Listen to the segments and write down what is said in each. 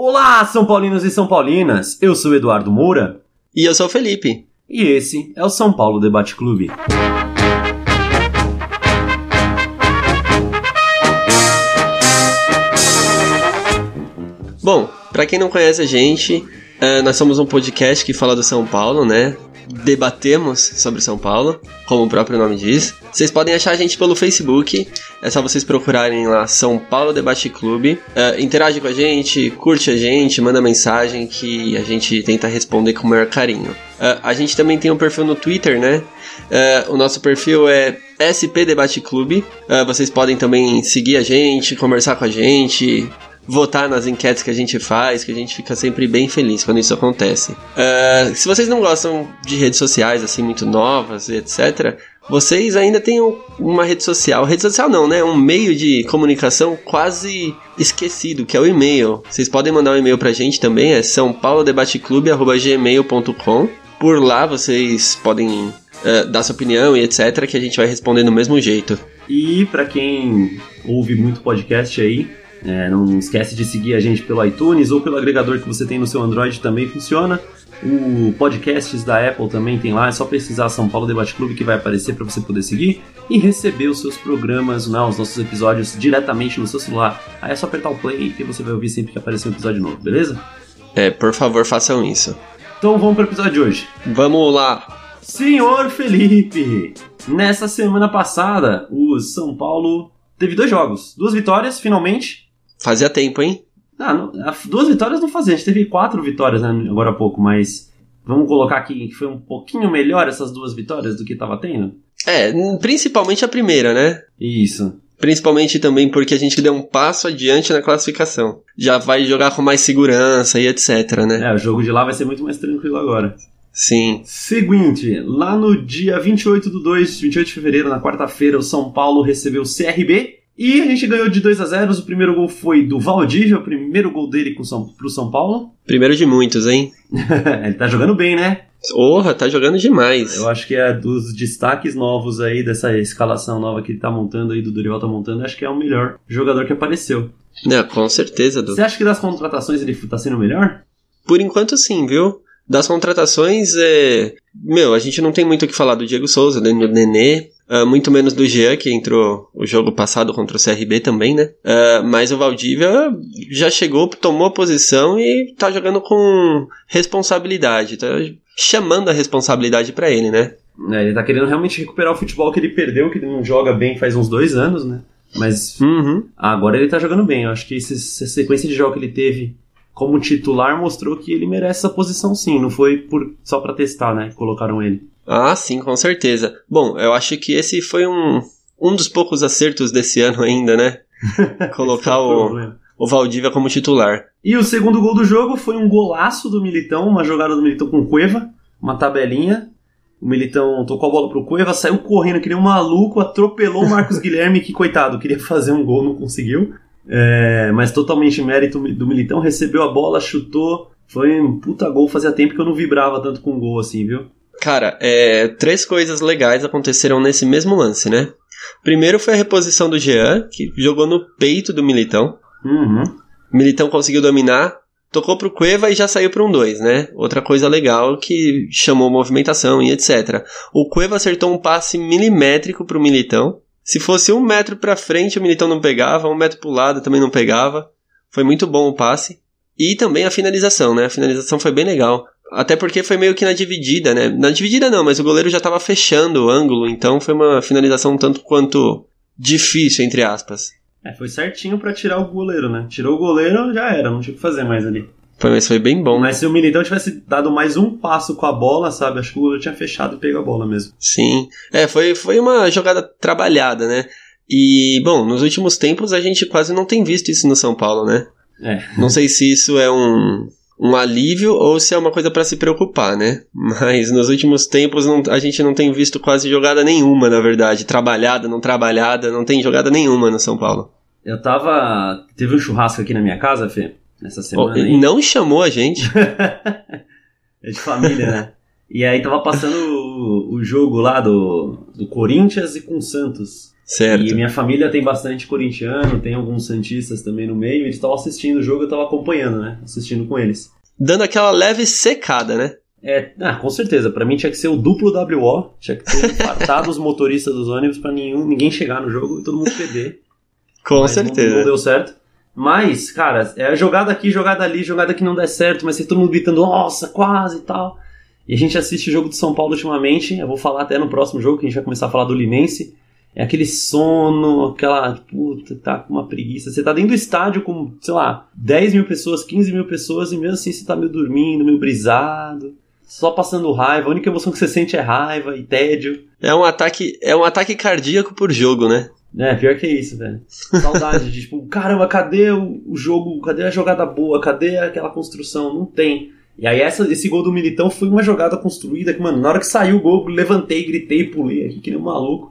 Olá, São Paulinos e São Paulinas! Eu sou Eduardo Moura. E eu sou o Felipe. E esse é o São Paulo Debate Clube. Bom, para quem não conhece a gente, uh, nós somos um podcast que fala do São Paulo, né? Debatemos sobre São Paulo, como o próprio nome diz. Vocês podem achar a gente pelo Facebook, é só vocês procurarem lá São Paulo Debate Clube. Uh, interage com a gente, curte a gente, manda mensagem que a gente tenta responder com o maior carinho. Uh, a gente também tem um perfil no Twitter, né? Uh, o nosso perfil é SP Debate Clube. vocês podem também seguir a gente, conversar com a gente, votar nas enquetes que a gente faz, que a gente fica sempre bem feliz quando isso acontece. Uh, se vocês não gostam de redes sociais assim muito novas e etc., vocês ainda têm uma rede social, rede social não, né? Um meio de comunicação quase esquecido, que é o e-mail. Vocês podem mandar um e-mail pra gente também, é sãopaulodebateclube.gmail.com. Por lá vocês podem uh, dar sua opinião e etc, que a gente vai responder do mesmo jeito. E para quem ouve muito podcast aí, é, não esquece de seguir a gente pelo iTunes ou pelo agregador que você tem no seu Android também funciona. O podcasts da Apple também tem lá, é só pesquisar São Paulo Debate Clube que vai aparecer para você poder seguir e receber os seus programas, né, os nossos episódios diretamente no seu celular. Aí é só apertar o play que você vai ouvir sempre que aparecer um episódio novo, beleza? É, por favor, façam isso. Então vamos para o episódio de hoje. Vamos lá. Senhor Felipe, nessa semana passada, o São Paulo teve dois jogos, duas vitórias, finalmente, Fazia tempo, hein? Ah, não, duas vitórias não fazia. A gente teve quatro vitórias né, agora há pouco, mas vamos colocar aqui que foi um pouquinho melhor essas duas vitórias do que estava tendo? É, principalmente a primeira, né? Isso. Principalmente também porque a gente deu um passo adiante na classificação. Já vai jogar com mais segurança e etc, né? É, o jogo de lá vai ser muito mais tranquilo agora. Sim. Seguinte, lá no dia 28 do 2, 28 de fevereiro, na quarta-feira, o São Paulo recebeu o CRB e a gente ganhou de 2 a 0 O primeiro gol foi do Valdívia, o primeiro gol dele com São, pro São Paulo. Primeiro de muitos, hein? Ele tá jogando bem, né? Porra, tá jogando demais. Eu acho que é dos destaques novos aí, dessa escalação nova que ele tá montando aí, do Dorival tá montando, acho que é o melhor jogador que apareceu. É, com certeza, Du. Você acha que das contratações ele tá sendo o melhor? Por enquanto sim, viu? Das contratações, é... meu, a gente não tem muito o que falar do Diego Souza, do Nenê, Uh, muito menos do Jean, que entrou o jogo passado contra o CRB também, né? Uh, mas o Valdívia já chegou, tomou a posição e tá jogando com responsabilidade, tá chamando a responsabilidade para ele, né? É, ele tá querendo realmente recuperar o futebol que ele perdeu, que ele não joga bem faz uns dois anos, né? Mas uhum. agora ele tá jogando bem. Eu acho que essa sequência de jogo que ele teve como titular mostrou que ele merece essa posição sim. Não foi por só para testar, né? Colocaram ele. Ah, sim, com certeza. Bom, eu acho que esse foi um, um dos poucos acertos desse ano ainda, né? Colocar é o, o Valdívia como titular. E o segundo gol do jogo foi um golaço do Militão, uma jogada do Militão com Cueva, uma tabelinha. O Militão tocou a bola pro Cueva, saiu correndo que nem um maluco, atropelou o Marcos Guilherme, que coitado, queria fazer um gol, não conseguiu. É, mas totalmente mérito do Militão, recebeu a bola, chutou. Foi um puta gol, fazia tempo que eu não vibrava tanto com gol assim, viu? Cara, é, três coisas legais aconteceram nesse mesmo lance, né? Primeiro foi a reposição do Jean, que jogou no peito do Militão. Uhum. Militão conseguiu dominar, tocou pro Cueva e já saiu para um 2, né? Outra coisa legal que chamou movimentação e etc. O Cueva acertou um passe milimétrico pro Militão. Se fosse um metro para frente, o Militão não pegava, um metro pro lado também não pegava. Foi muito bom o passe. E também a finalização, né? A finalização foi bem legal. Até porque foi meio que na dividida, né? Na dividida não, mas o goleiro já estava fechando o ângulo, então foi uma finalização tanto quanto difícil, entre aspas. É, foi certinho para tirar o goleiro, né? Tirou o goleiro, já era, não tinha o que fazer mais ali. Foi, mas foi bem bom. Mas se o Militão tivesse dado mais um passo com a bola, sabe? Acho que o goleiro tinha fechado e pegou a bola mesmo. Sim. É, foi, foi uma jogada trabalhada, né? E, bom, nos últimos tempos a gente quase não tem visto isso no São Paulo, né? É. Não sei se isso é um, um alívio ou se é uma coisa para se preocupar, né? Mas nos últimos tempos não, a gente não tem visto quase jogada nenhuma, na verdade. Trabalhada, não trabalhada, não tem jogada nenhuma no São Paulo. Eu tava. Teve um churrasco aqui na minha casa, Fê, nessa semana. Oh, ele não chamou a gente. é de família, né? E aí tava passando o, o jogo lá do, do Corinthians e com o Santos. Certo. E minha família tem bastante corintiano, tem alguns santistas também no meio, eles estavam assistindo o jogo, eu estava acompanhando, né? Assistindo com eles. Dando aquela leve secada, né? É, ah, com certeza. Para mim tinha que ser o duplo WO, tinha que ter fartado os motoristas dos ônibus para ninguém chegar no jogo e todo mundo perder. Com Mas certeza. Não, não deu certo. Mas, cara, é jogada aqui, jogada ali, jogada que não der certo, mas todo mundo gritando, nossa, quase e tal. E a gente assiste o jogo de São Paulo ultimamente, eu vou falar até no próximo jogo, que a gente vai começar a falar do Linense. É aquele sono, aquela. Puta, tá com uma preguiça. Você tá dentro do estádio com, sei lá, 10 mil pessoas, 15 mil pessoas, e mesmo assim você tá meio dormindo, meio brisado, só passando raiva. A única emoção que você sente é raiva e tédio. É um ataque, é um ataque cardíaco por jogo, né? É, pior que é isso, velho. Saudade de, tipo, caramba, cadê o, jogo? Cadê a jogada boa? Cadê aquela construção? Não tem. E aí essa, esse gol do Militão foi uma jogada construída que, mano, na hora que saiu o gol, levantei, gritei, pulei aqui que nem um maluco.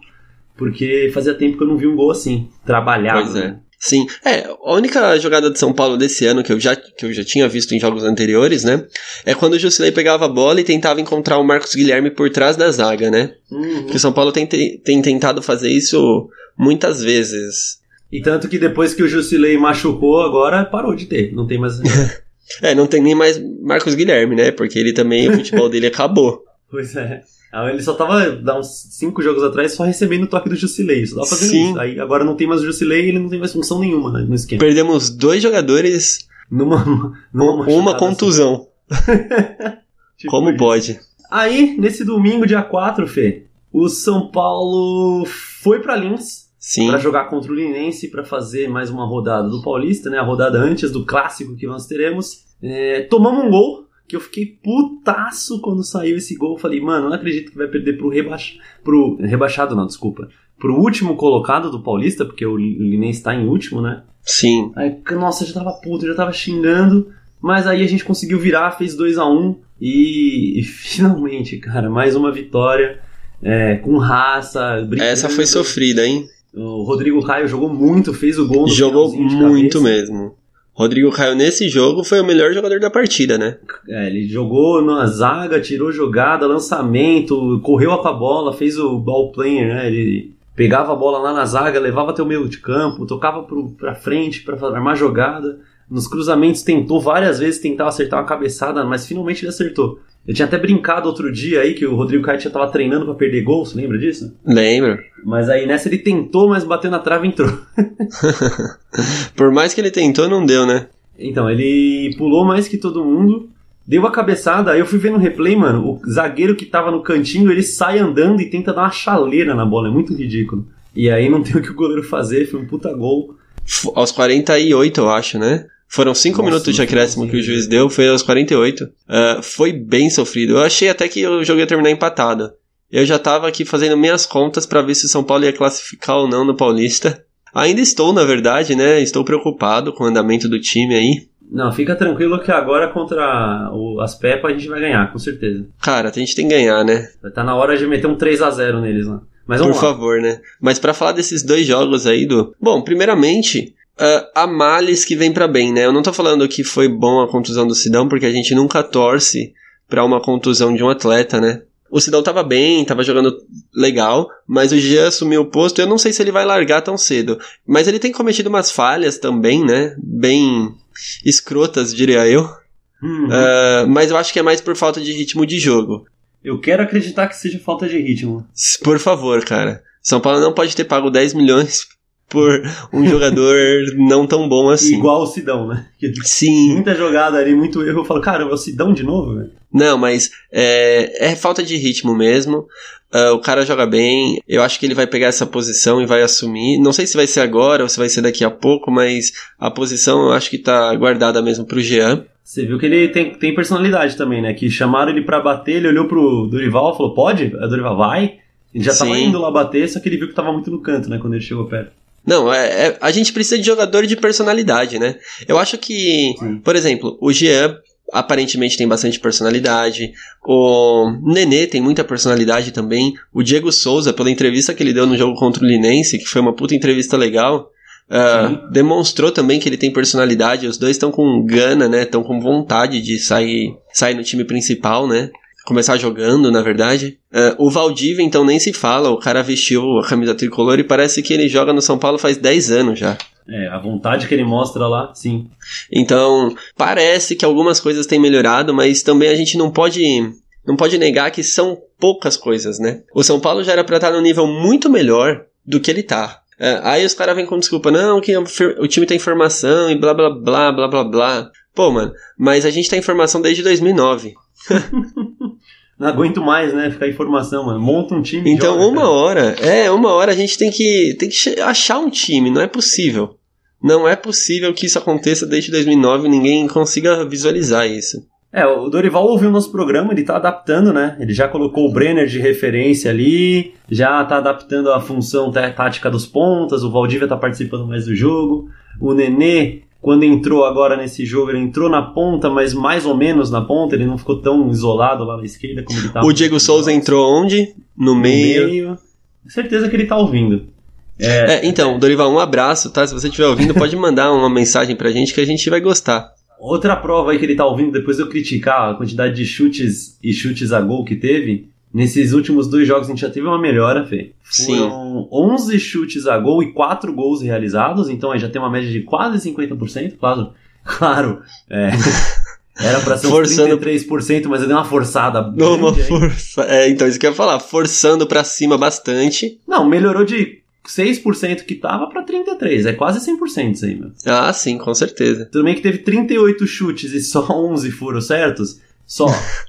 Porque fazia tempo que eu não vi um gol assim, trabalhado. Pois é. né? Sim, é, a única jogada de São Paulo desse ano que eu já, que eu já tinha visto em jogos anteriores, né? É quando o Jusilei pegava a bola e tentava encontrar o Marcos Guilherme por trás da zaga, né? Uhum. Que o São Paulo tem, tem tentado fazer isso muitas vezes. E tanto que depois que o Jusilei machucou, agora parou de ter. Não tem mais. É, não tem nem mais Marcos Guilherme, né? Porque ele também, o futebol dele acabou. pois é. Aí Ele só tava, dá uns cinco jogos atrás, só recebendo o toque do Jusilei. Só tava fazendo Sim. isso. Aí agora não tem mais o Jusilei e ele não tem mais função nenhuma né, no esquema. Perdemos dois jogadores, Numa, numa uma contusão. só. Tipo Como isso. pode? Aí, nesse domingo, dia 4, Fê, o São Paulo foi pra Lins Pra jogar contra o Linense pra fazer mais uma rodada do Paulista, né? A rodada antes do clássico que nós teremos. É, tomamos um gol que eu fiquei putaço quando saiu esse gol. Falei, mano, não acredito que vai perder pro, rebaix... pro rebaixado, não, desculpa. Pro último colocado do Paulista, porque o Linense tá em último, né? Sim. Aí, nossa, já tava puto, já tava xingando. Mas aí a gente conseguiu virar, fez 2 a 1 um, e, e finalmente, cara, mais uma vitória. é, com raça. brigando. Essa foi sofrida, hein? O Rodrigo Caio jogou muito, fez o gol no Jogou muito mesmo. Rodrigo Caio nesse jogo foi o melhor jogador da partida, né? É, ele jogou na zaga, tirou jogada, lançamento, correu com a bola, fez o ball player, né? Ele pegava a bola lá na zaga, levava até o meio de campo, tocava pro, pra frente pra armar jogada. Nos cruzamentos tentou várias vezes tentar acertar uma cabeçada, mas finalmente ele acertou. Eu tinha até brincado outro dia aí que o Rodrigo Caio já tava treinando pra perder gol, você lembra disso? Lembro. Mas aí nessa ele tentou, mas bateu na trave e entrou. Por mais que ele tentou, não deu, né? Então, ele pulou mais que todo mundo, deu a cabeçada, aí eu fui ver no replay, mano, o zagueiro que tava no cantinho, ele sai andando e tenta dar uma chaleira na bola, é muito ridículo. E aí não tem o que o goleiro fazer, foi um puta gol. Aos 48, eu acho, né? Foram 5 Nossa, minutos de acréscimo que o juiz deu, foi aos 48. Ah, foi bem sofrido. Eu achei até que o jogo ia terminar empatado. Eu já tava aqui fazendo minhas contas pra ver se o São Paulo ia classificar ou não no Paulista. Ainda estou, na verdade, né? Estou preocupado com o andamento do time aí. Não, fica tranquilo que agora contra o, as Peppa a gente vai ganhar, com certeza. Cara, a gente tem que ganhar, né? Vai estar na hora de meter um 3 a 0 neles lá. Mas Por lá. favor, né? Mas pra falar desses dois jogos aí do. Bom, primeiramente, ah, há males que vem pra bem, né? Eu não tô falando que foi bom a contusão do Sidão, porque a gente nunca torce pra uma contusão de um atleta, né? O Sidão tava bem, tava jogando legal, mas o Jean assumiu o posto. Eu não sei se ele vai largar tão cedo. Mas ele tem cometido umas falhas também, né? Bem escrotas, diria eu. Uhum. Ah, mas eu acho que é mais por falta de ritmo de jogo. Eu quero acreditar que seja falta de ritmo. Por favor, cara. São Paulo não pode ter pago 10 milhões por um jogador não tão bom assim. Igual o Sidão, né? Sim. Muita jogada ali, muito erro. Eu falo, caramba, é o Sidão de novo, velho? Não, mas é, é falta de ritmo mesmo. Ah, o cara joga bem. Eu acho que ele vai pegar essa posição e vai assumir. Não sei se vai ser agora ou se vai ser daqui a pouco, mas a posição eu acho que tá guardada mesmo pro Jean. Você viu que ele tem, tem personalidade também, né? Que chamaram ele pra bater, ele olhou pro Dorival e falou, pode? A Dorival, vai. Ele já tava Sim. indo lá bater, só que ele viu que tava muito no canto, né? Quando ele chegou perto. Não, é, é- a gente precisa de jogador de personalidade, né? Eu acho que, Sim. por exemplo, o Jean aparentemente tem bastante personalidade, o Nenê tem muita personalidade também, o Diego Souza, pela entrevista que ele deu no jogo contra o Linense, que foi uma puta entrevista legal, Sim. demonstrou também que ele tem personalidade, os dois estão com gana, né? Estão com vontade de sair, sair no time principal, né? Começar jogando, na verdade. Uh, o Valdívia, então, nem se fala. O cara vestiu a camisa tricolor e parece que ele joga no São Paulo faz 10 anos já. É, a vontade que ele mostra lá, sim. Então, parece que algumas coisas têm melhorado, mas também a gente não pode não pode negar que são poucas coisas, né? O São Paulo já era pra estar num nível muito melhor do que ele tá. É, aí os caras vêm com desculpa, não, que o time tem informação e blá blá blá blá blá blá. Pô, mano, mas a gente tem informação desde 2009. não aguento mais, né? Ficar informação, mano. Monta um time. Então, joga, uma cara. hora, é, uma hora a gente tem que, tem que achar um time, não é possível. Não é possível que isso aconteça desde 2009 e ninguém consiga visualizar isso. É, o Dorival ouviu o nosso programa, ele tá adaptando, né? Ele já colocou o Brenner de referência ali, já tá adaptando a função tática dos pontas, o Valdívia tá participando mais do jogo, o Nenê, quando entrou agora nesse jogo, ele entrou na ponta, mas mais ou menos na ponta, ele não ficou tão isolado lá na esquerda como ele tava. O Diego Souza entrou onde? No, no meio. meio. Certeza que ele tá ouvindo. É, é, então, Dorival, um abraço, tá? Se você estiver ouvindo, pode mandar uma mensagem pra gente que a gente vai gostar. Outra prova aí que ele tá ouvindo, depois de eu criticar a quantidade de chutes e chutes a gol que teve, nesses últimos dois jogos a gente já teve uma melhora, Fê. Sim. Foram 11 chutes a gol e 4 gols realizados, então aí já tem uma média de quase 50%, claro. Claro, é... Era pra ser forçando... uns 33%, mas eu dei uma forçada. Não, uma força. É, então isso que eu ia falar. Forçando pra cima bastante. Não, melhorou de 6% que tava para 33. É quase 100% isso aí, meu. Ah, sim, com certeza. Tudo bem que teve 38 chutes e só 11 foram certos. Só.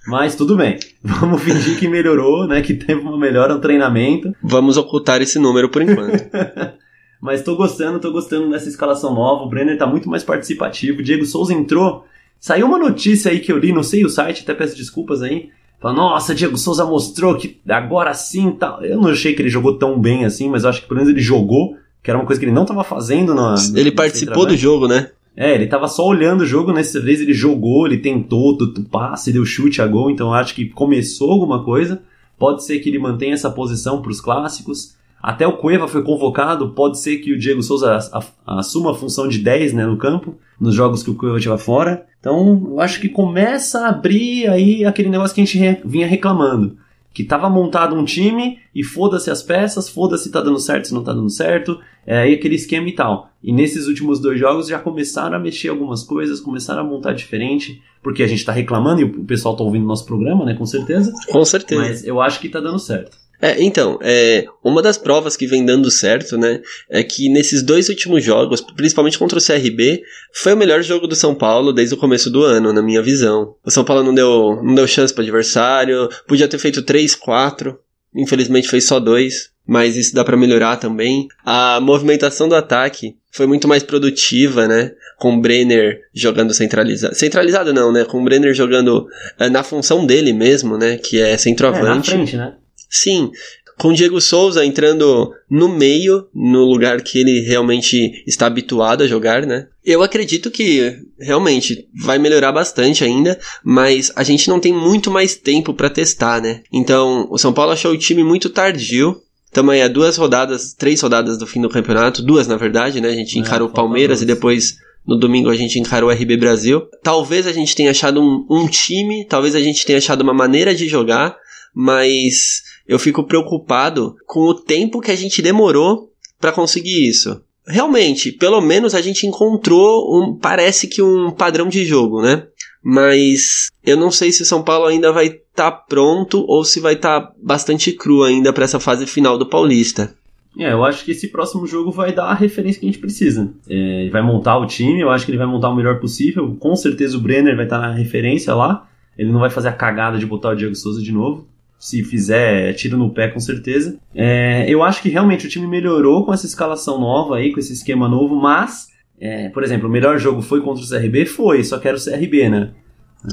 Mas tudo bem. Vamos fingir que melhorou, né? Que teve uma melhora no treinamento. Vamos ocultar esse número por enquanto. Mas tô gostando, tô gostando dessa escalação nova. O Brenner tá muito mais participativo. Diego Souza entrou. Saiu uma notícia aí que eu li, não sei o site, até peço desculpas aí Fala, nossa, Diego Souza mostrou que agora sim tá. Eu não achei que ele jogou tão bem assim, mas eu acho que pelo menos ele jogou, que era uma coisa que ele não estava fazendo na. Ele participou do jogo, né? É, ele tava só olhando o jogo, nessa vez ele jogou, ele tentou, do passe, deu chute a gol, então acho que começou alguma coisa. Pode ser que ele mantenha essa posição para os clássicos. Até o Cueva foi convocado, pode ser que o Diego Souza assuma a função de 10 né, no campo, nos jogos que o Cueva estiver fora. Então, eu acho que começa a abrir aí aquele negócio que a gente vinha reclamando. Que tava montado um time e foda-se as peças, foda-se se tá dando certo, se não tá dando certo, é aí aquele esquema e tal. E nesses últimos dois jogos já começaram a mexer algumas coisas, começaram a montar diferente, porque a gente tá reclamando e o pessoal tá ouvindo nosso programa, né, com certeza. Com certeza. Mas eu acho que tá dando certo. É, então, é, uma das provas que vem dando certo, né, é que nesses dois últimos jogos, principalmente contra o CRB, foi o melhor jogo do São Paulo desde o começo do ano, na minha visão. O São Paulo não deu, não deu chance para adversário, podia ter feito 3, 4, infelizmente fez só dois, mas isso dá para melhorar também. A movimentação do ataque foi muito mais produtiva, né? Com o Brenner jogando centralizado. Centralizado não, né? Com o Brenner jogando é, na função dele mesmo, né? Que é centroavante. É, na frente, né? Sim, com o Diego Souza entrando no meio, no lugar que ele realmente está habituado a jogar, né? Eu acredito que realmente vai melhorar bastante ainda, mas a gente não tem muito mais tempo para testar, né? Então, o São Paulo achou o time muito tardio. Também é duas rodadas, três rodadas do fim do campeonato, duas na verdade, né? A gente é, encarou o Palmeiras e depois no domingo a gente encarou o RB Brasil. Talvez a gente tenha achado um, um time, talvez a gente tenha achado uma maneira de jogar, mas eu fico preocupado com o tempo que a gente demorou para conseguir isso. Realmente, pelo menos a gente encontrou um, parece que um padrão de jogo, né? Mas eu não sei se o São Paulo ainda vai estar tá pronto ou se vai estar tá bastante cru ainda para essa fase final do Paulista. É, eu acho que esse próximo jogo vai dar a referência que a gente precisa. É, vai montar o time, eu acho que ele vai montar o melhor possível. Com certeza o Brenner vai estar na referência lá. Ele não vai fazer a cagada de botar o Diego Souza de novo se fizer, tiro no pé com certeza. É, eu acho que realmente o time melhorou com essa escalação nova aí, com esse esquema novo, mas, é, por exemplo, o melhor jogo foi contra o CRB? Foi, só quero o CRB, né?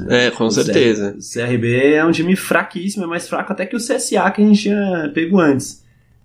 É, com o certeza. O CRB é um time fraquíssimo, é mais fraco até que o CSA que a gente tinha pego antes.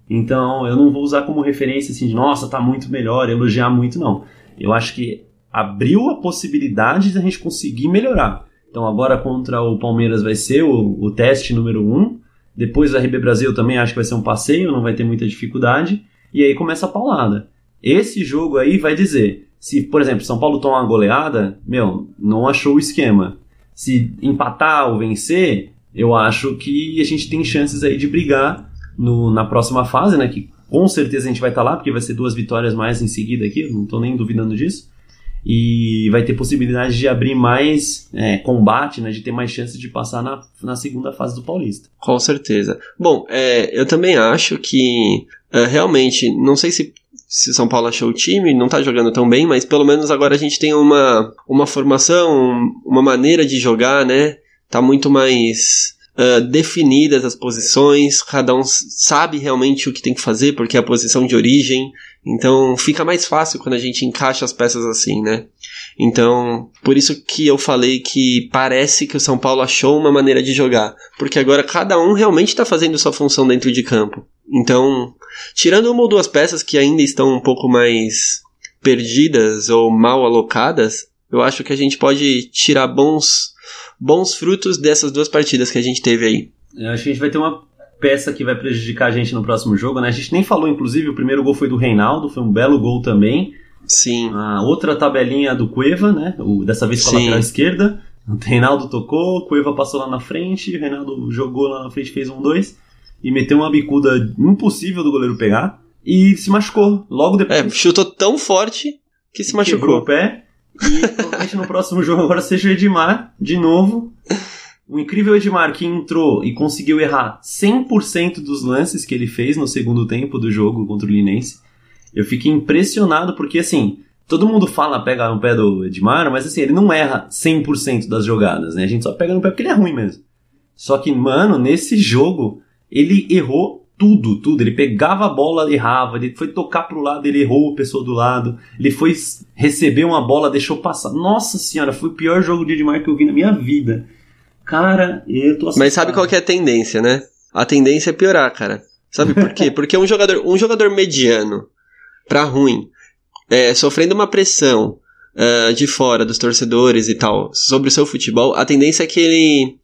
Então, eu não vou usar como referência assim de, nossa, tá muito melhor, elogiar muito, não. Eu acho que abriu a possibilidade de a gente conseguir melhorar. Então agora contra o Palmeiras vai ser o, o teste número um. Depois a RB Brasil também acho que vai ser um passeio, não vai ter muita dificuldade. E aí começa a paulada. Esse jogo aí vai dizer, se, por exemplo, São Paulo toma uma goleada, meu, não achou o esquema. Se empatar ou vencer, eu acho que a gente tem chances aí de brigar no, na próxima fase, né? Que com certeza a gente vai estar tá lá, porque vai ser duas vitórias mais em seguida aqui, não estou nem duvidando disso. E vai ter possibilidade de abrir mais é, combate, né? De ter mais chances de passar na, na segunda fase do Paulista. Com certeza. Bom, é, eu também acho que é, realmente, não sei se se São Paulo achou o time, não tá jogando tão bem, mas pelo menos agora a gente tem uma, uma formação, uma maneira de jogar, né? Tá muito mais uh, definidas as posições, cada um sabe realmente o que tem que fazer, porque é a posição de origem, então fica mais fácil quando a gente encaixa as peças assim, né? Então, por isso que eu falei que parece que o São Paulo achou uma maneira de jogar, porque agora cada um realmente está fazendo sua função dentro de campo. Então, tirando uma ou duas peças que ainda estão um pouco mais perdidas ou mal alocadas, eu acho que a gente pode tirar bons, bons frutos dessas duas partidas que a gente teve aí. Eu acho que a gente vai ter uma peça que vai prejudicar a gente no próximo jogo, né? A gente nem falou, inclusive, o primeiro gol foi do Reinaldo, foi um belo gol também. Sim. A outra tabelinha do Cueva, né? O, dessa vez com a lateral esquerda. O Reinaldo tocou, o Cueva passou lá na frente, o Reinaldo jogou lá na frente, fez um dois e meteu uma bicuda impossível do goleiro pegar e se machucou logo depois. É, chutou tão forte que se machucou. Quebrou o pé e provavelmente no próximo jogo agora seja o Edmar de novo. O incrível Edmar que entrou e conseguiu errar 100% dos lances que ele fez no segundo tempo do jogo contra o Linense. Eu fiquei impressionado porque assim, todo mundo fala pega no pé do Edmar, mas assim, ele não erra 100% das jogadas, né? A gente só pega no pé porque ele é ruim mesmo. Só que, mano, nesse jogo, ele errou tudo, tudo. Ele pegava a bola, errava. Ele foi tocar pro lado, ele errou a pessoa do lado. Ele foi receber uma bola, deixou passar. Nossa senhora, foi o pior jogo de Edmar que eu vi na minha vida. Cara, eu tô assustado. Mas sabe qual que é a tendência, né? A tendência é piorar, cara. Sabe por quê? Porque um jogador, um jogador mediano pra ruim, é, sofrendo uma pressão uh, de fora dos torcedores e tal sobre o seu futebol, a tendência é que ele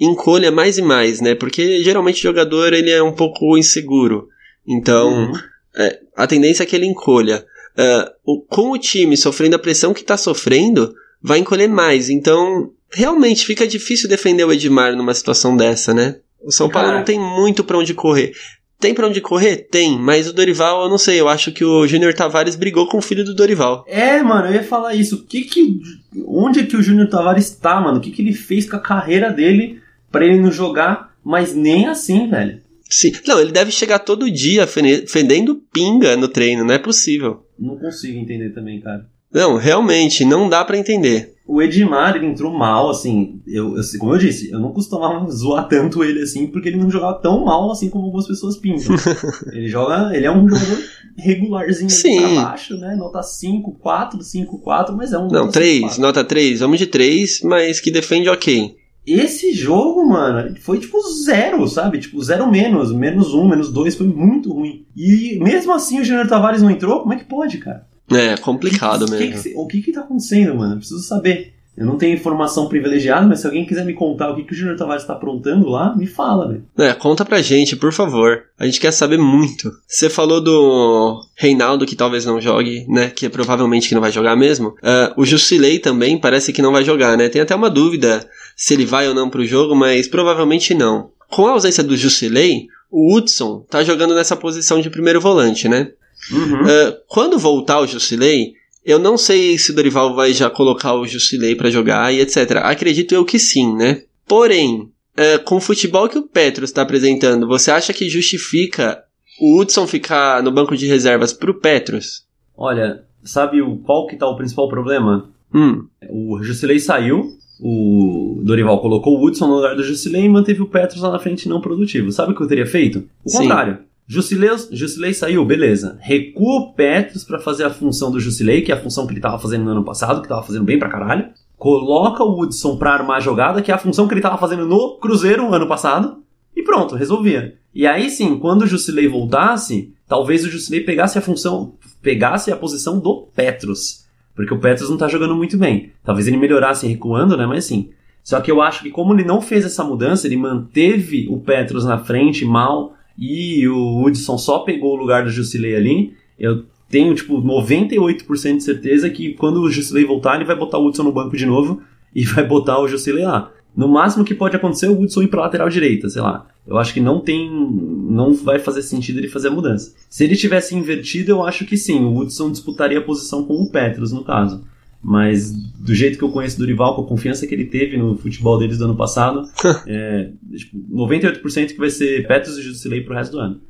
encolha mais e mais, né? Porque geralmente o jogador ele é um pouco inseguro. Então, uhum. é, a tendência é que ele encolha. Uh, o, com o time sofrendo a pressão que está sofrendo, vai encolher mais. Então, realmente fica difícil defender o Edmar numa situação dessa, né? O São Paulo Cara. não tem muito para onde correr. Tem pra onde correr? Tem, mas o Dorival, eu não sei, eu acho que o Júnior Tavares brigou com o filho do Dorival. É, mano, eu ia falar isso. O que que. Onde é que o Júnior Tavares tá, mano? O que que ele fez com a carreira dele para ele não jogar, mas nem assim, velho. Sim. Não, ele deve chegar todo dia fedendo pinga no treino, não é possível. Não consigo entender também, cara. Não, realmente, não dá para entender. O Edmar, ele entrou mal, assim, eu, eu, como eu disse, eu não costumava zoar tanto ele assim, porque ele não jogava tão mal assim como algumas pessoas pintam. ele joga, ele é um jogador regularzinho Sim. pra baixo, né? Nota 5, 4, 5, 4, mas é um. Não, 3, nota 3, vamos de 3, mas que defende ok. Esse jogo, mano, foi tipo zero, sabe? Tipo, zero menos, menos um, menos dois, foi muito ruim. E mesmo assim o Júnior Tavares não entrou? Como é que pode, cara? É, complicado que, mesmo. Que, o que que tá acontecendo, mano? Eu preciso saber. Eu não tenho informação privilegiada, mas se alguém quiser me contar o que, que o Júnior Tavares está aprontando lá, me fala, velho. É, conta pra gente, por favor. A gente quer saber muito. Você falou do Reinaldo, que talvez não jogue, né? Que é provavelmente que não vai jogar mesmo. Uh, o Jusilei também parece que não vai jogar, né? Tem até uma dúvida se ele vai ou não pro jogo, mas provavelmente não. Com a ausência do Jusilei, o Hudson tá jogando nessa posição de primeiro volante, né? Uhum. Uh, quando voltar o Jusilei, eu não sei se o Dorival vai já colocar o Jusilei para jogar e etc. Acredito eu que sim, né? Porém, uh, com o futebol que o Petros está apresentando, você acha que justifica o Hudson ficar no banco de reservas pro Petros? Olha, sabe o, qual que tá o principal problema? Hum. O Jusilei saiu, o Dorival colocou o Hudson no lugar do Jusilei e manteve o Petros lá na frente não produtivo. Sabe o que eu teria feito? O Sim. contrário. Jusilei, saiu, beleza. Recua o Petros para fazer a função do Jusilei, que é a função que ele tava fazendo no ano passado, que tava fazendo bem pra caralho. Coloca o Hudson pra armar a jogada, que é a função que ele tava fazendo no Cruzeiro ano passado. E pronto, resolvia. E aí sim, quando o Jusilei voltasse, talvez o Jusilei pegasse a função, pegasse a posição do Petros. Porque o Petros não tá jogando muito bem. Talvez ele melhorasse recuando, né? Mas sim. Só que eu acho que como ele não fez essa mudança, ele manteve o Petros na frente mal e o Hudson só pegou o lugar do Jusilei ali, eu tenho, tipo, 98% de certeza que quando o Jusilei voltar, ele vai botar o Hudson no banco de novo e vai botar o Jusilei lá. No máximo que pode acontecer é o Hudson ir pra lateral direita, sei lá. Eu acho que não tem. Não vai fazer sentido ele fazer a mudança. Se ele tivesse invertido, eu acho que sim. O Hudson disputaria a posição com o Petros, no caso. Mas do jeito que eu conheço do Rival, com a confiança que ele teve no futebol deles do ano passado, é, tipo, 98% que vai ser Petros e Jusilei pro resto do ano.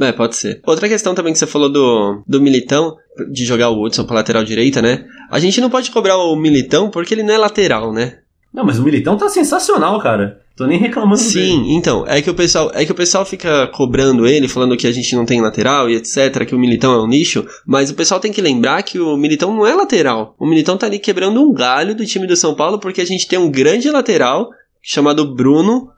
É, pode ser. Outra questão também que você falou do, do Militão, de jogar o Hudson pra lateral direita, né? A gente não pode cobrar o Militão porque ele não é lateral, né? Não, mas o Militão tá sensacional, cara. Tô nem reclamando Sim, dele. então, é que o pessoal, é que o pessoal fica cobrando ele, falando que a gente não tem lateral e etc, que o Militão é um lixo, mas o pessoal tem que lembrar que o Militão não é lateral. O Militão tá ali quebrando um galho do time do São Paulo porque a gente tem um grande lateral chamado Bruno,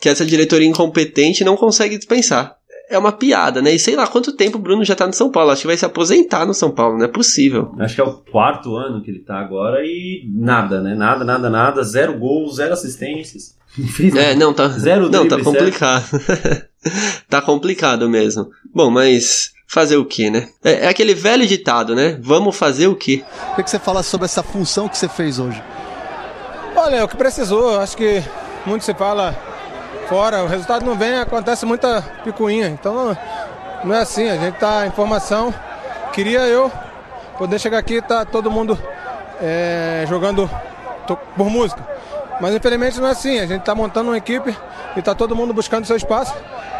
que essa diretoria incompetente não consegue dispensar é uma piada, né? E sei lá quanto tempo o Bruno já tá no São Paulo. Acho que vai se aposentar no São Paulo, não é possível. Acho que é o quarto ano que ele tá agora e nada, né? Nada, nada, nada. Zero gols, zero assistências. é, não, tá. Zero Não, tá complicado. tá complicado mesmo. Bom, mas fazer o que, né? É, é, aquele velho ditado, né? Vamos fazer o quê? O que, que você fala sobre essa função que você fez hoje? Olha, é o que precisou. Acho que muito se fala fora, o resultado não vem, acontece muita picuinha. Então não, não é assim, a gente tá em formação. Queria eu poder chegar aqui e tá todo mundo é, jogando por música. Mas infelizmente não é assim, a gente está montando uma equipe e está todo mundo buscando seu espaço.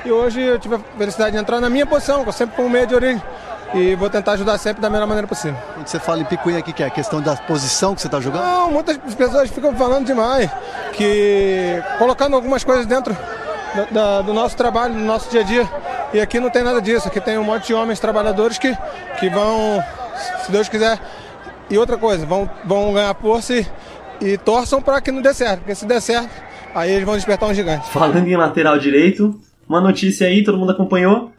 E hoje eu tive a felicidade de entrar na minha posição, sempre como meio de origem e vou tentar ajudar sempre da melhor maneira possível. Quando você fala em picuinha aqui, que é a questão da posição que você está jogando? Não, muitas pessoas ficam falando demais, que colocando algumas coisas dentro da, da, do nosso trabalho, do nosso dia a dia. E aqui não tem nada disso, aqui tem um monte de homens trabalhadores que, que vão, se Deus quiser, e outra coisa, vão, vão ganhar força e, e torçam para que não dê certo, porque se der certo, aí eles vão despertar um gigante. Falando em lateral direito, uma notícia aí, todo mundo acompanhou.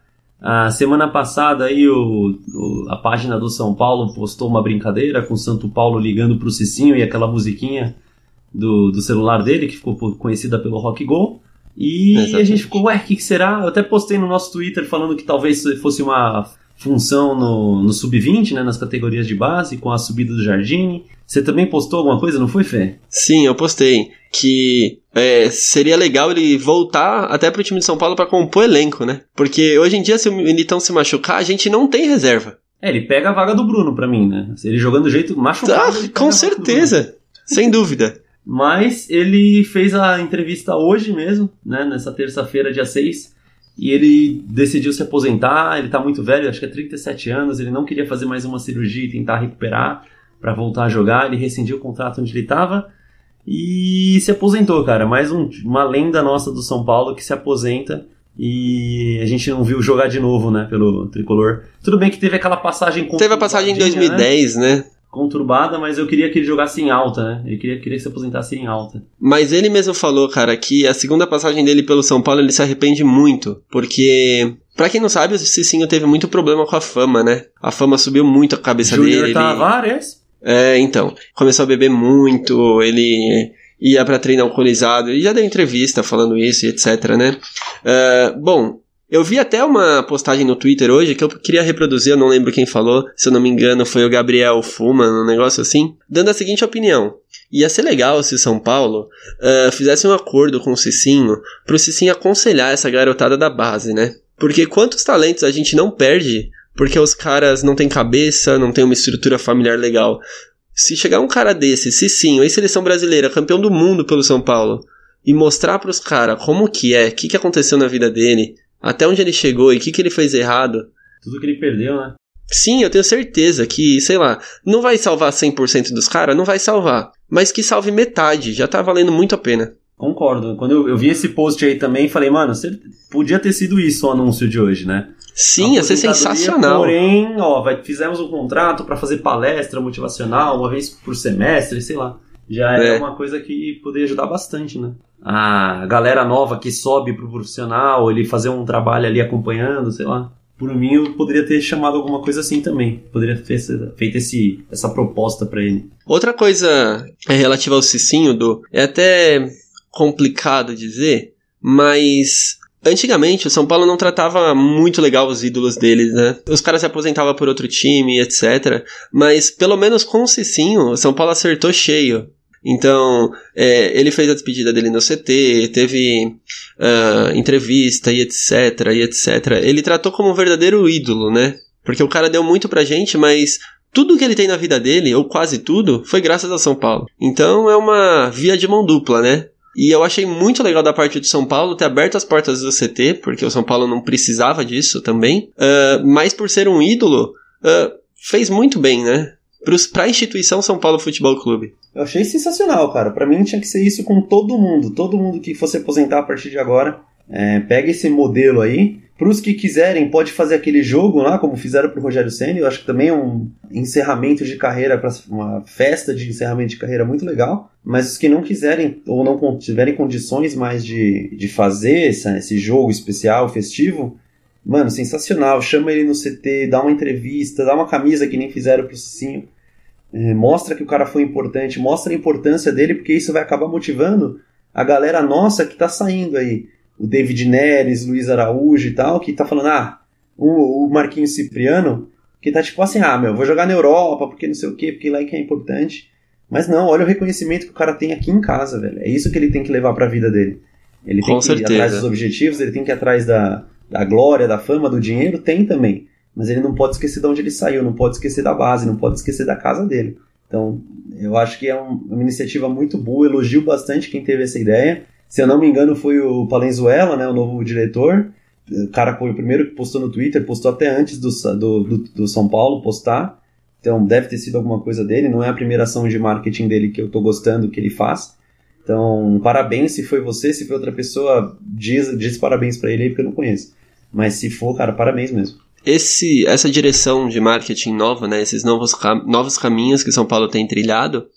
A semana passada aí o, o, a página do São Paulo postou uma brincadeira com o Santo Paulo ligando pro Cicinho e aquela musiquinha do, do celular dele, que ficou conhecida pelo Rock Go. E Exatamente. a gente ficou, ué, o que, que será? Eu até postei no nosso Twitter falando que talvez fosse uma função no, no Sub-20, né, nas categorias de base, com a subida do Jardine. Você também postou alguma coisa, não foi, Fê? Sim, eu postei. Que é, seria legal ele voltar até pro time de São Paulo para compor elenco, né? Porque hoje em dia, se o Militão se machucar, a gente não tem reserva. É, ele pega a vaga do Bruno pra mim, né? Ele jogando do jeito machucado. Ah, com certeza. Sem dúvida. Mas ele fez a entrevista hoje mesmo, né? Nessa terça-feira, dia 6. E ele decidiu se aposentar. Ele tá muito velho, acho que é 37 anos. Ele não queria fazer mais uma cirurgia e tentar recuperar para voltar a jogar. Ele rescindiu o contrato onde ele estava e se aposentou, cara. Mais um, uma lenda nossa do São Paulo que se aposenta e a gente não viu jogar de novo, né, pelo tricolor. Tudo bem que teve aquela passagem Teve a passagem em 2010, né? né? Conturbada, mas eu queria que ele jogasse em alta, né? Ele queria, queria que se aposentasse em alta. Mas ele mesmo falou, cara, que a segunda passagem dele pelo São Paulo ele se arrepende muito, porque Pra quem não sabe, o Cicinho teve muito problema com a fama, né? A fama subiu muito a cabeça Junior dele. Tavares? É, então. Começou a beber muito, ele ia para treino alcoolizado, e já deu entrevista falando isso e etc, né? Uh, bom, eu vi até uma postagem no Twitter hoje que eu queria reproduzir, eu não lembro quem falou, se eu não me engano foi o Gabriel Fuma, um negócio assim, dando a seguinte opinião. Ia ser legal se São Paulo uh, fizesse um acordo com o Cicinho pro Cicinho aconselhar essa garotada da base, né? Porque quantos talentos a gente não perde porque os caras não têm cabeça, não têm uma estrutura familiar legal. Se chegar um cara desse, se sim, ex-seleção brasileira, campeão do mundo pelo São Paulo, e mostrar para os caras como que é, o que, que aconteceu na vida dele, até onde ele chegou e o que, que ele fez errado. Tudo que ele perdeu, né? Sim, eu tenho certeza que, sei lá, não vai salvar 100% dos caras, não vai salvar. Mas que salve metade, já tá valendo muito a pena. Concordo. Quando eu, eu vi esse post aí também, falei, mano, você podia ter sido isso o anúncio de hoje, né? Sim, ia ser sensacional. Porém, ó, vai, fizemos um contrato para fazer palestra motivacional uma vez por semestre, sei lá. Já é, é uma coisa que poderia ajudar bastante, né? A galera nova que sobe pro profissional, ele fazer um trabalho ali acompanhando, sei lá. Por mim, eu poderia ter chamado alguma coisa assim também. Poderia ter feito esse, essa proposta para ele. Outra coisa é relativa ao Cicinho, do é até complicado dizer, mas Antigamente, o São Paulo não tratava muito legal os ídolos deles, né? Os caras se aposentavam por outro time, etc. Mas, pelo menos com o Cicinho, o São Paulo acertou cheio. Então, é, ele fez a despedida dele no CT, teve uh, entrevista e etc, e etc. Ele tratou como um verdadeiro ídolo, né? Porque o cara deu muito pra gente, mas tudo que ele tem na vida dele, ou quase tudo, foi graças ao São Paulo. Então é uma via de mão dupla, né? E eu achei muito legal da parte do São Paulo ter aberto as portas do CT, porque o São Paulo não precisava disso também. Uh, mas por ser um ídolo, uh, fez muito bem, né? Para a instituição São Paulo Futebol Clube. Eu achei sensacional, cara. Para mim tinha que ser isso com todo mundo. Todo mundo que fosse aposentar a partir de agora, é, pega esse modelo aí. Para os que quiserem, pode fazer aquele jogo lá, como fizeram para o Rogério Senna. Eu acho que também é um encerramento de carreira, uma festa de encerramento de carreira muito legal. Mas os que não quiserem ou não tiverem condições mais de, de fazer essa, esse jogo especial, festivo, mano, sensacional. Chama ele no CT, dá uma entrevista, dá uma camisa que nem fizeram pro Cicinho. É, mostra que o cara foi importante, mostra a importância dele, porque isso vai acabar motivando a galera nossa que tá saindo aí. O David Neres, Luiz Araújo e tal, que tá falando, ah, o, o Marquinhos Cipriano, que tá tipo assim, ah, meu, vou jogar na Europa, porque não sei o quê, porque lá é que é importante. Mas não, olha o reconhecimento que o cara tem aqui em casa, velho. É isso que ele tem que levar pra vida dele. Ele tem Com que certeza. ir atrás dos objetivos, ele tem que ir atrás da, da glória, da fama, do dinheiro, tem também. Mas ele não pode esquecer de onde ele saiu, não pode esquecer da base, não pode esquecer da casa dele. Então, eu acho que é um, uma iniciativa muito boa, elogio bastante quem teve essa ideia. Se eu não me engano, foi o Palenzuela, né, o novo diretor. O cara foi o primeiro que postou no Twitter, postou até antes do, do, do, do São Paulo postar. Então, deve ter sido alguma coisa dele. Não é a primeira ação de marketing dele que eu tô gostando que ele faz. Então, parabéns se foi você, se foi outra pessoa, diz, diz parabéns para ele aí, porque eu não conheço. Mas se for, cara, parabéns mesmo esse, essa direção de marketing nova, né, esses novos, novos caminhos que São Paulo tem trilhado,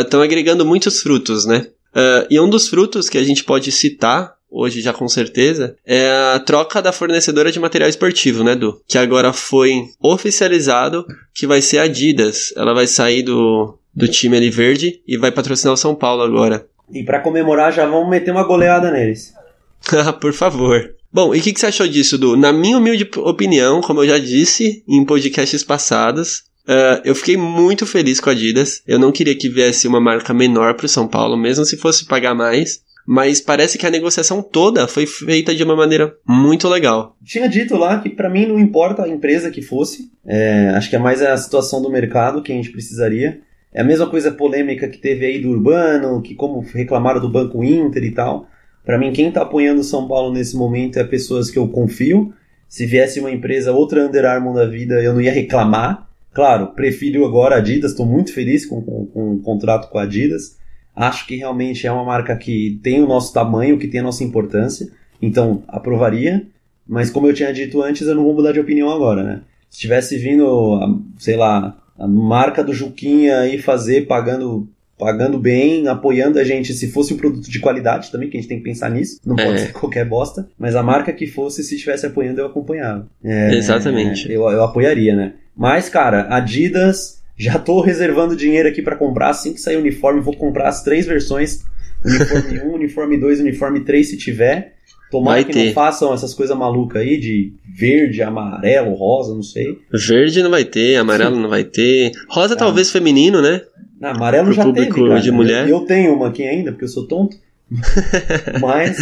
estão uh, agregando muitos frutos, né? Uh, e um dos frutos que a gente pode citar hoje já com certeza, é a troca da fornecedora de material esportivo, né, Du? Que agora foi oficializado que vai ser a Adidas. Ela vai sair do, do time ali verde e vai patrocinar o São Paulo agora. E para comemorar já vamos meter uma goleada neles. Por favor. Bom, e o que, que, você achou disso, Du? Na minha humilde opinião, como eu já disse em podcasts passados, uh, eu fiquei muito feliz com a Adidas. Eu não queria que viesse uma marca menor para o São Paulo, mesmo se fosse pagar mais. Mas parece que a negociação toda foi feita de uma maneira muito legal. Tinha dito lá que para mim não importa a empresa que fosse. É, acho que é mais a situação do mercado que a gente precisaria. É a mesma coisa polêmica que teve aí do Urbano, que como reclamaram do Banco Inter e tal. Para mim, quem está apoiando o São Paulo nesse momento é pessoas que eu confio. Se viesse uma empresa, outra Under Armour da vida, eu não ia reclamar. Claro, prefiro agora a Adidas, estou muito feliz com, com, com o contrato com a Adidas. Acho que realmente é uma marca que tem o nosso tamanho, que tem a nossa importância. Então, aprovaria. Mas como eu tinha dito antes, eu não vou mudar de opinião agora, né? Se tivesse vindo, sei lá, a marca do Juquinha aí fazer, pagando pagando bem, apoiando a gente se fosse um produto de qualidade também, que a gente tem que pensar nisso. Não é. pode ser qualquer bosta. Mas a marca que fosse, se estivesse apoiando, eu acompanhava. É, Exatamente. É, eu, eu apoiaria, né? Mas, cara, Adidas, já tô reservando dinheiro aqui para comprar. Assim que sair o uniforme, vou comprar as três versões. Uniforme 1, uniforme 2, uniforme 3, se tiver. Tomara Vai que ter. não façam essas coisas malucas aí de verde, amarelo, rosa, não sei. Verde não vai ter, amarelo não vai ter. Rosa Tá. talvez feminino, né? Não, amarelo já teve, cara. de mulher? Eu, eu tenho uma aqui ainda, porque eu sou tonto. mas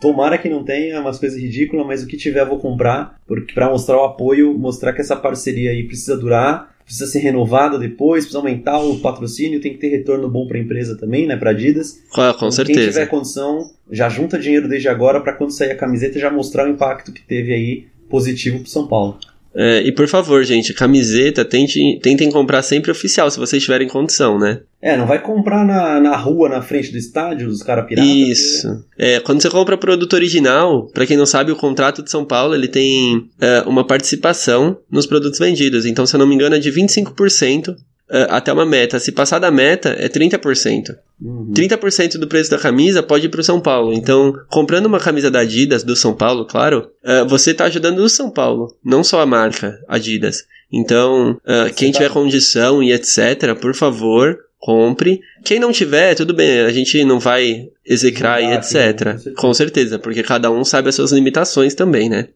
tomara que não tenha umas coisas ridículas, mas o que tiver eu vou comprar, porque para mostrar o apoio, mostrar que essa parceria aí precisa durar, precisa ser renovada depois, precisa aumentar o patrocínio, tem que ter retorno bom para a empresa também, né, para Adidas. Com, com Então, Quem certeza. tiver condição, já junta dinheiro desde agora para quando sair a camiseta já mostrar o impacto que teve aí positivo pro São Paulo. É, e por favor, gente, camiseta, tente, tentem comprar sempre oficial, se vocês tiverem condição, né? É, não vai comprar na, na rua, na frente do estádio, os caras piratas. Isso. É, quando você compra produto original, pra quem não sabe, o contrato de São Paulo ele tem é, uma participação nos produtos vendidos. Então, se eu não me engano, é de 25% é, até uma meta. Se passar da meta, é 30%. Uhum. 30% do preço da camisa pode ir pro São Paulo. Então, comprando uma camisa da Adidas, do São Paulo, claro, é, você tá ajudando o São Paulo, não só a marca Adidas. Então, é, quem tá- tiver condição e etc., por favor, compre. Quem não tiver, tudo bem, a gente não vai execrar e Julgar, etc. sim, com certeza. Com certeza, porque cada um sabe as suas limitações também, né?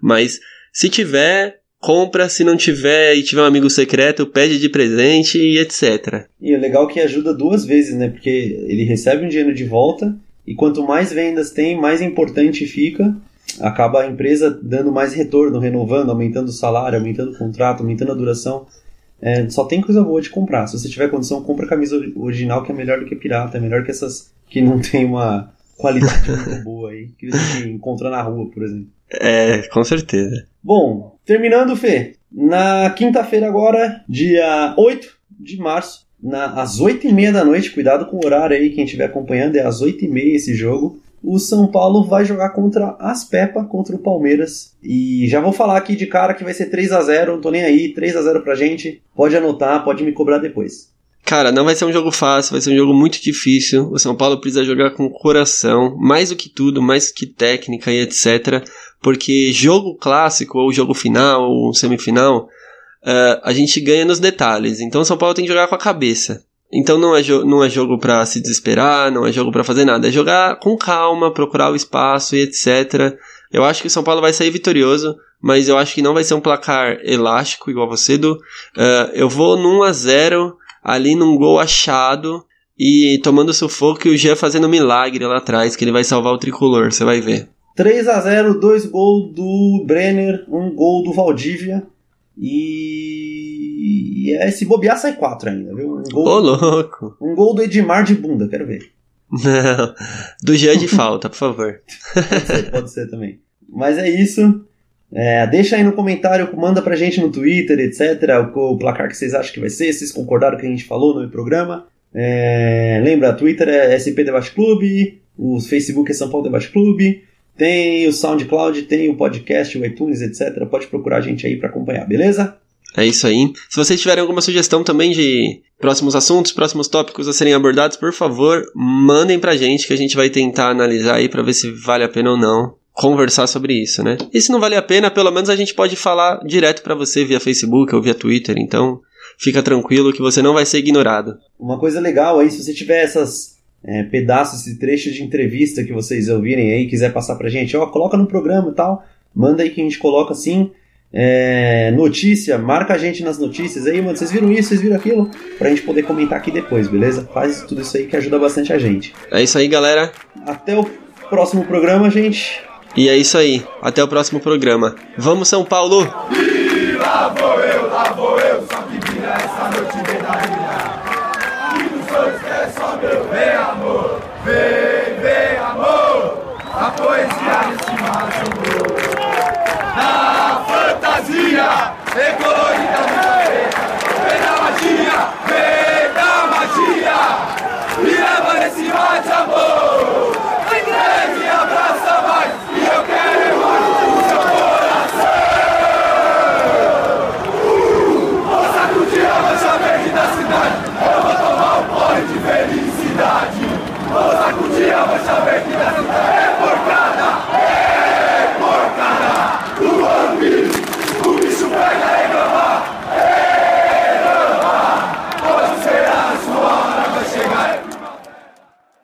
Mas se tiver, compra, se não tiver e tiver um amigo secreto, pede de presente e etc. E é legal que ajuda duas vezes, né? Porque ele recebe um dinheiro de volta e quanto mais vendas tem, mais importante fica. Acaba a empresa dando mais retorno, renovando, aumentando o salário, aumentando o contrato, aumentando a duração. É, só tem coisa boa de comprar. Se você tiver condição, compra a camisa original que é melhor do que pirata, é melhor que essas que não tem uma qualidade muito boa aí, que você encontra na rua, por exemplo. É, com certeza. Bom, terminando, Fê. Na quinta-feira agora, dia 8 de março, na, às 8h30 da noite, cuidado com o horário aí, quem estiver acompanhando, é às 8h30 esse jogo. O São Paulo vai jogar contra as Pepa, contra o Palmeiras. E já vou falar aqui de cara que vai ser 3 a 0 não tô nem aí, 3 a 0 pra gente. Pode anotar, pode me cobrar depois. Cara, não vai ser um jogo fácil, vai ser um jogo muito difícil. O São Paulo precisa jogar com coração, mais do que tudo, mais do que técnica e etc. Porque jogo clássico, ou jogo final, ou semifinal, uh, a gente ganha nos detalhes. Então o São Paulo tem que jogar com a cabeça. Então não é, não é jogo para se desesperar, não é jogo para fazer nada. É jogar com calma, procurar o espaço e etc. Eu acho que o São Paulo vai sair vitorioso, mas eu acho que não vai ser um placar elástico igual você, do. Uh, eu vou num 1 a 0 ali num gol achado e tomando sufoco e o Jean fazendo milagre lá atrás, que ele vai salvar o tricolor, você vai ver. 3 a 0 dois gols do Brenner, um gol do Valdívia e, e é, se bobear sai 4 ainda, viu? Um gol, Ô, louco! Um gol do Edmar de bunda, quero ver. Não, do Jean de falta, por favor. pode ser, pode ser também. Mas é isso. É, deixa aí no comentário, manda pra gente no Twitter, etc. O, o, placar que vocês acham que vai ser, se vocês concordaram com o que a gente falou no programa. É, lembra, Twitter é SP Debate Clube, o Facebook é São Paulo Debate Clube, tem o SoundCloud, tem o podcast, o iTunes, etc. Pode procurar a gente aí para acompanhar, beleza? É isso aí. Se vocês tiverem alguma sugestão também de próximos assuntos, próximos tópicos a serem abordados, por favor, mandem pra gente que a gente vai tentar analisar aí para ver se vale a pena ou não conversar sobre isso, né? E se não vale a pena, pelo menos a gente pode falar direto para você via Facebook ou via Twitter, então fica tranquilo que você não vai ser ignorado. Uma coisa legal aí, se você tiver essas é, pedaços e trechos de entrevista que vocês ouvirem aí, quiser passar pra gente, ó, coloca no programa e tal, manda aí que a gente coloca assim. É, notícia, marca a gente nas notícias aí, mano. Vocês viram isso, vocês viram aquilo? Pra gente poder comentar aqui depois, beleza? Faz tudo isso aí que ajuda bastante a gente. É isso aí, galera. Até o próximo programa, gente. E é isso aí. Até o próximo programa. Vamos, São Paulo! E lá vou eu, lá vou eu. ecologista do planeta. Vem da magia, vem da magia, e leva nesse bate amor.